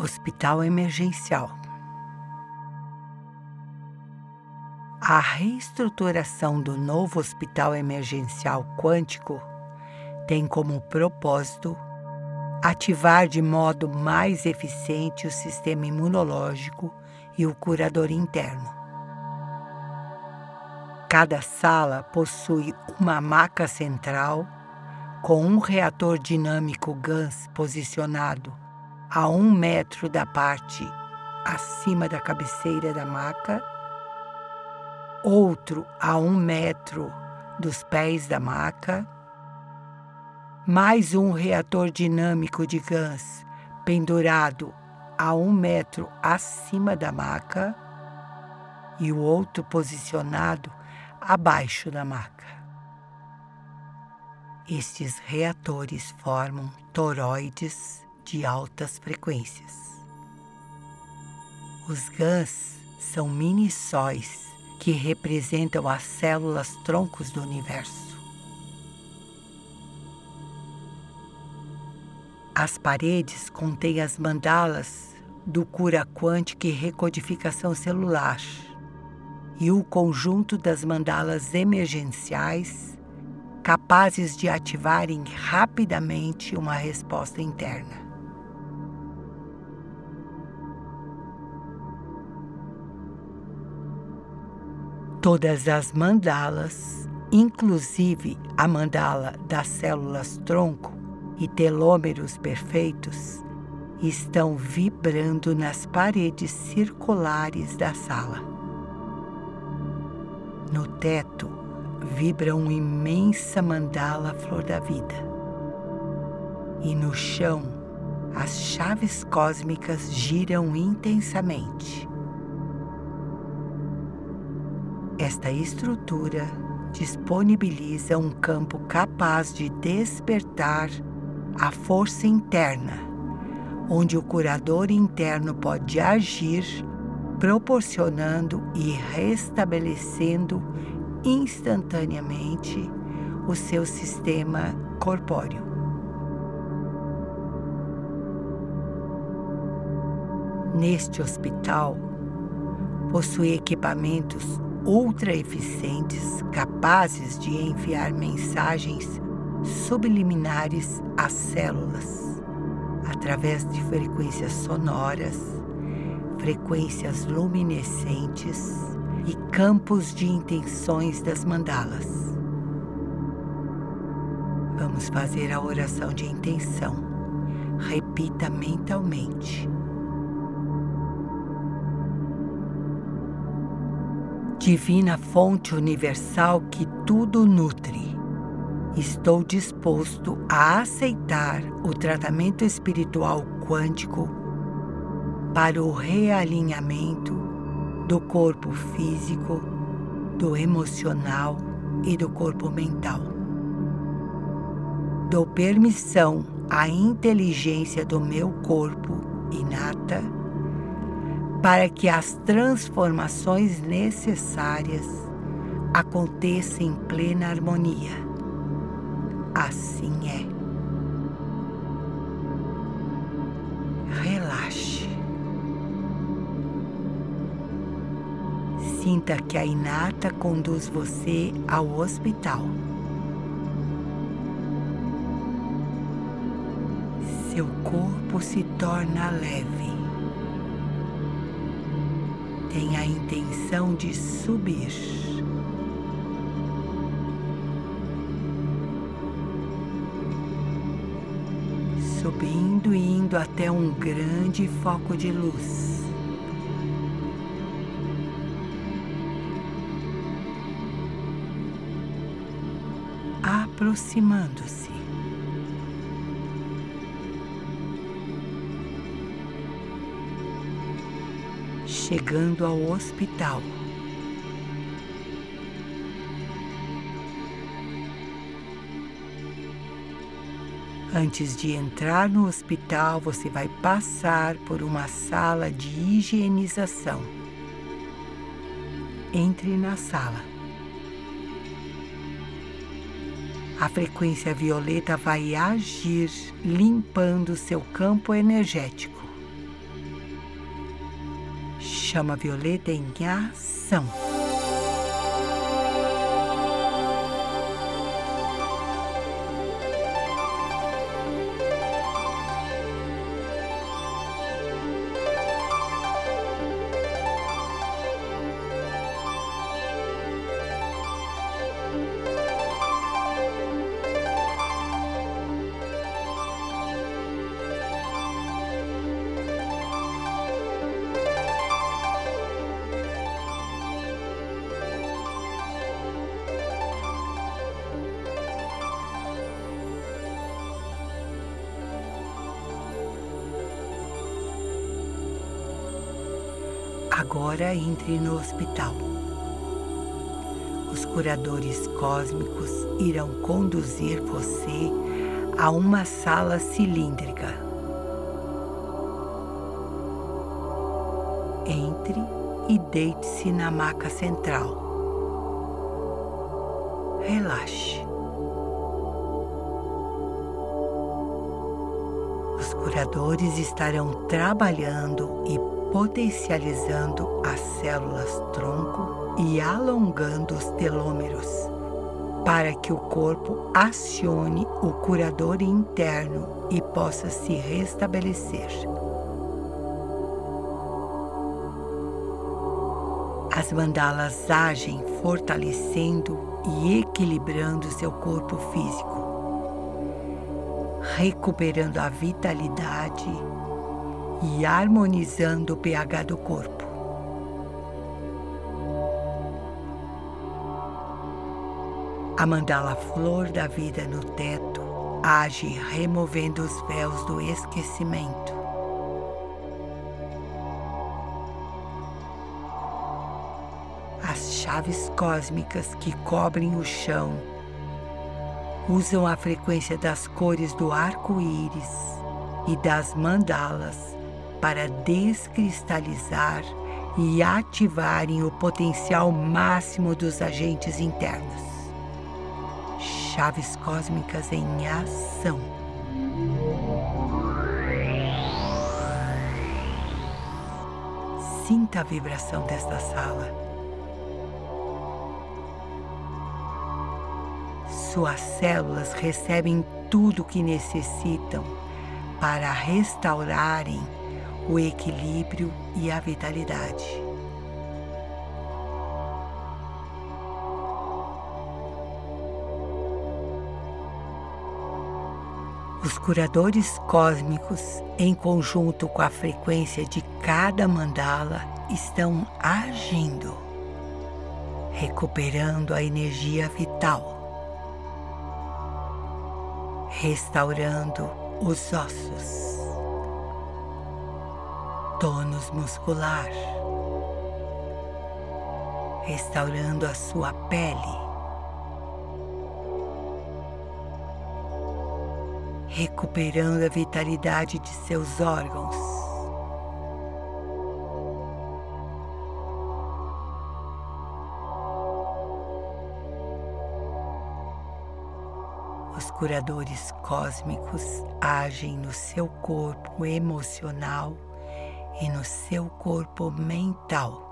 Hospital Emergencial. A reestruturação do novo Hospital Emergencial Quântico tem como propósito ativar de modo mais eficiente o sistema imunológico e o curador interno. Cada sala possui uma maca central com um reator dinâmico GANS posicionado a um metro da parte acima da cabeceira da maca, outro a um metro dos pés da maca, mais um reator dinâmico de GANS pendurado a um metro acima da maca e o outro posicionado abaixo da maca. Estes reatores formam toroides de altas frequências. Os GANs são mini-sóis que representam as células troncos do universo. As paredes contêm as mandalas do cura quântica e recodificação celular e o conjunto das mandalas emergenciais capazes de ativarem rapidamente uma resposta interna. Todas as mandalas, inclusive a mandala das células tronco e telômeros perfeitos, estão vibrando nas paredes circulares da sala. No teto vibra uma imensa mandala flor da vida. E no chão, as chaves cósmicas giram intensamente Esta estrutura disponibiliza um campo capaz de despertar a força interna, onde o curador interno pode agir, proporcionando e restabelecendo instantaneamente o seu sistema corpóreo. Neste hospital, possui equipamentos ultra eficientes capazes de enviar mensagens subliminares às células através de frequências sonoras, frequências luminescentes e campos de intenções das mandalas. Vamos fazer a oração de intenção. Repita mentalmente. Divina fonte universal que tudo nutre, estou disposto a aceitar o tratamento espiritual quântico para o realinhamento do corpo físico, do emocional e do corpo mental. Dou permissão à inteligência do meu corpo inata para que as transformações necessárias aconteçam em plena harmonia. Assim é. Relaxe. Sinta que a Inata conduz você ao hospital. Seu corpo se torna leve tem a intenção de subir. Subindo e indo até um grande foco de luz. Aproximando-se. Chegando ao hospital. Antes de entrar no hospital, você vai passar por uma sala de higienização. Entre na sala. A frequência violeta vai agir limpando seu campo energético Chama violeta em ação. Agora entre no hospital. Os curadores cósmicos irão conduzir você a uma sala cilíndrica. Entre e deite-se na maca central. Relaxe. Os curadores estarão trabalhando e potencializando as células tronco e alongando os telômeros, para que o corpo acione o curador interno e possa se restabelecer. As mandalas agem fortalecendo e equilibrando seu corpo físico, recuperando a vitalidade e harmonizando o pH do corpo. A mandala flor da vida no teto age removendo os véus do esquecimento. As chaves cósmicas que cobrem o chão usam a frequência das cores do arco-íris e das mandalas para descristalizar e ativarem o potencial máximo dos agentes internos. Chaves cósmicas em ação. Sinta a vibração desta sala. Suas células recebem tudo o que necessitam para restaurarem o equilíbrio e a vitalidade. Os curadores cósmicos, em conjunto com a frequência de cada mandala, estão agindo, recuperando a energia vital, restaurando os ossos tônus muscular, restaurando a sua pele, recuperando a vitalidade de seus órgãos. Os curadores cósmicos agem no seu corpo emocional e no seu corpo mental.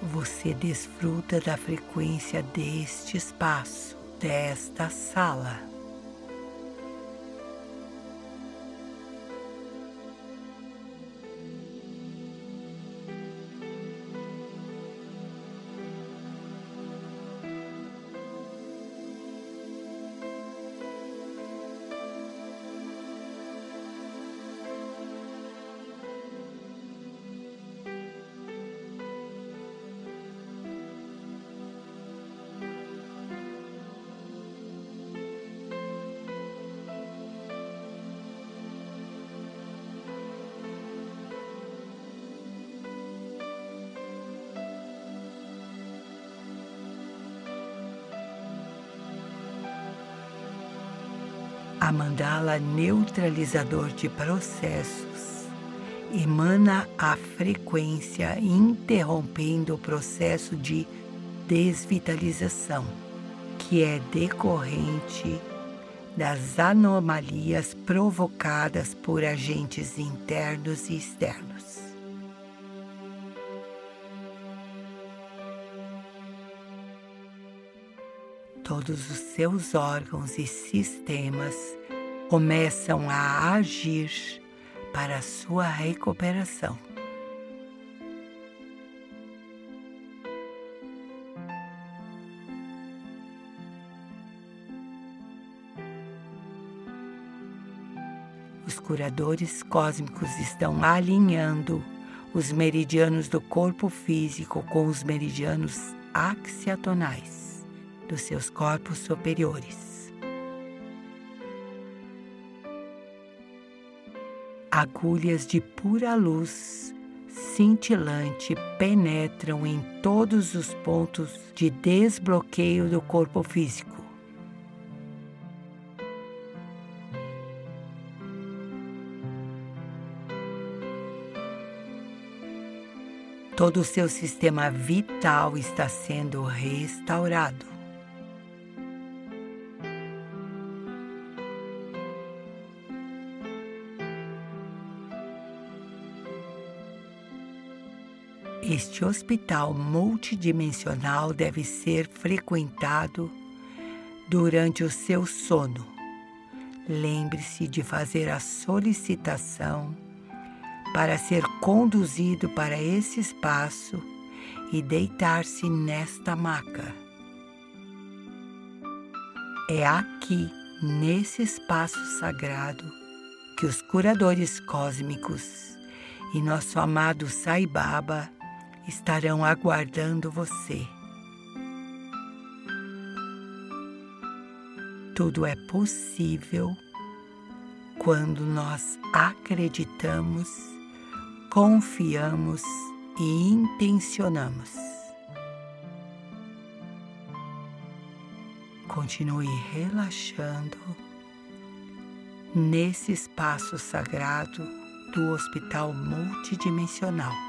Você desfruta da frequência deste espaço, desta sala. A mandala neutralizador de processos emana a frequência interrompendo o processo de desvitalização, que é decorrente das anomalias provocadas por agentes internos e externos. Todos os seus órgãos e sistemas começam a agir para a sua recuperação. Os curadores cósmicos estão alinhando os meridianos do corpo físico com os meridianos axiatonais dos seus corpos superiores. Agulhas de pura luz cintilante penetram em todos os pontos de desbloqueio do corpo físico. Todo o seu sistema vital está sendo restaurado. Este hospital multidimensional deve ser frequentado durante o seu sono. Lembre-se de fazer a solicitação para ser conduzido para esse espaço e deitar-se nesta maca. É aqui, nesse espaço sagrado, que os curadores cósmicos e nosso amado Sai Baba estarão aguardando você. Tudo é possível quando nós acreditamos, confiamos e intencionamos. Continue relaxando nesse espaço sagrado do Hospital Multidimensional.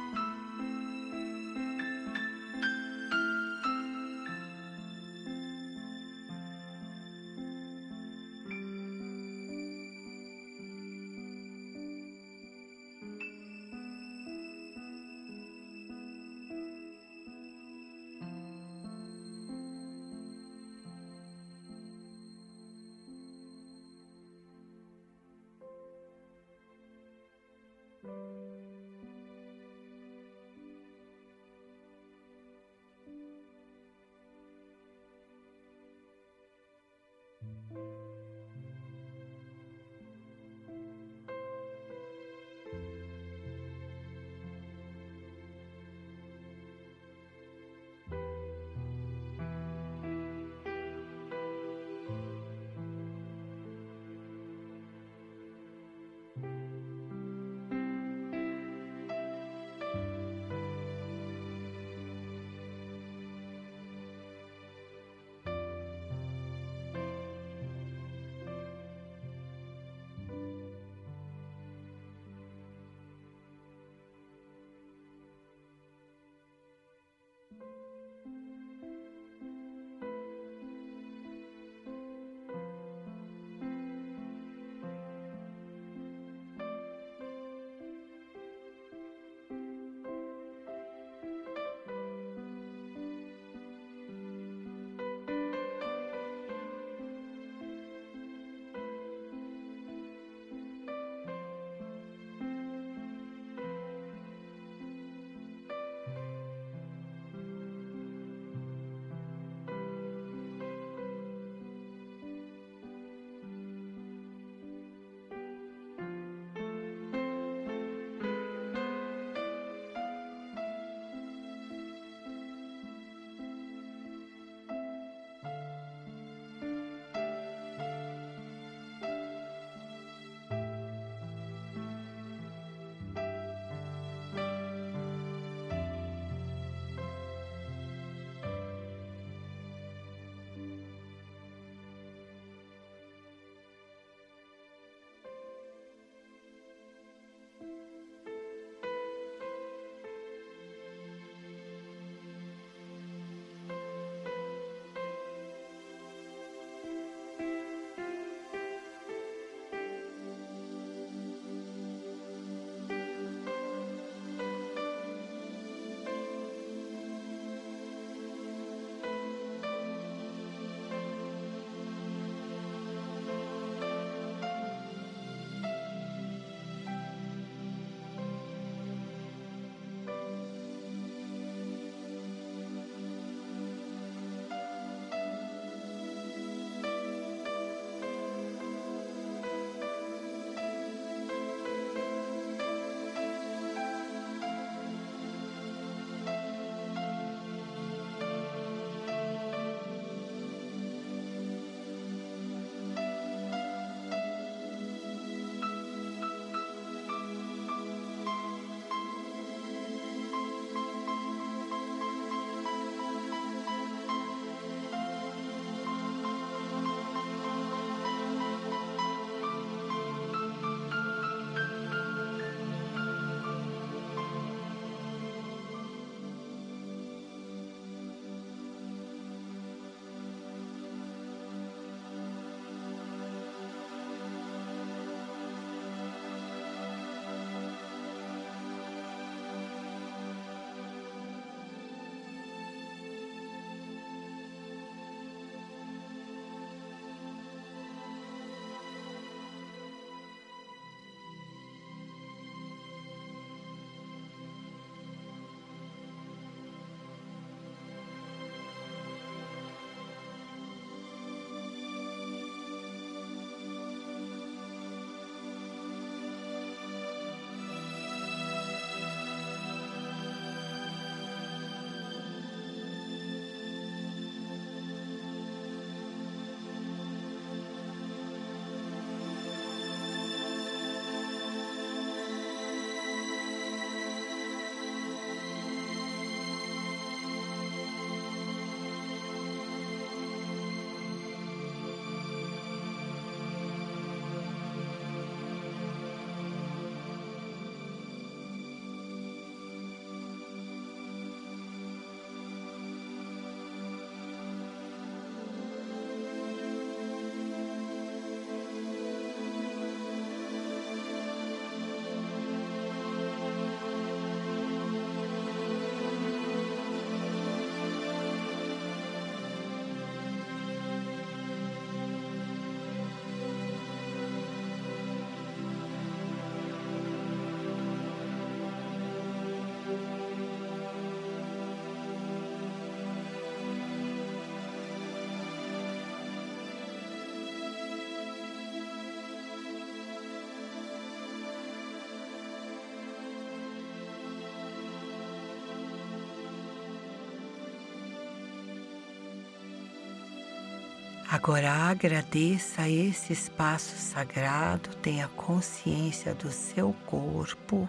Agora agradeça esse espaço sagrado, tenha consciência do seu corpo.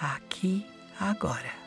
Aqui, agora.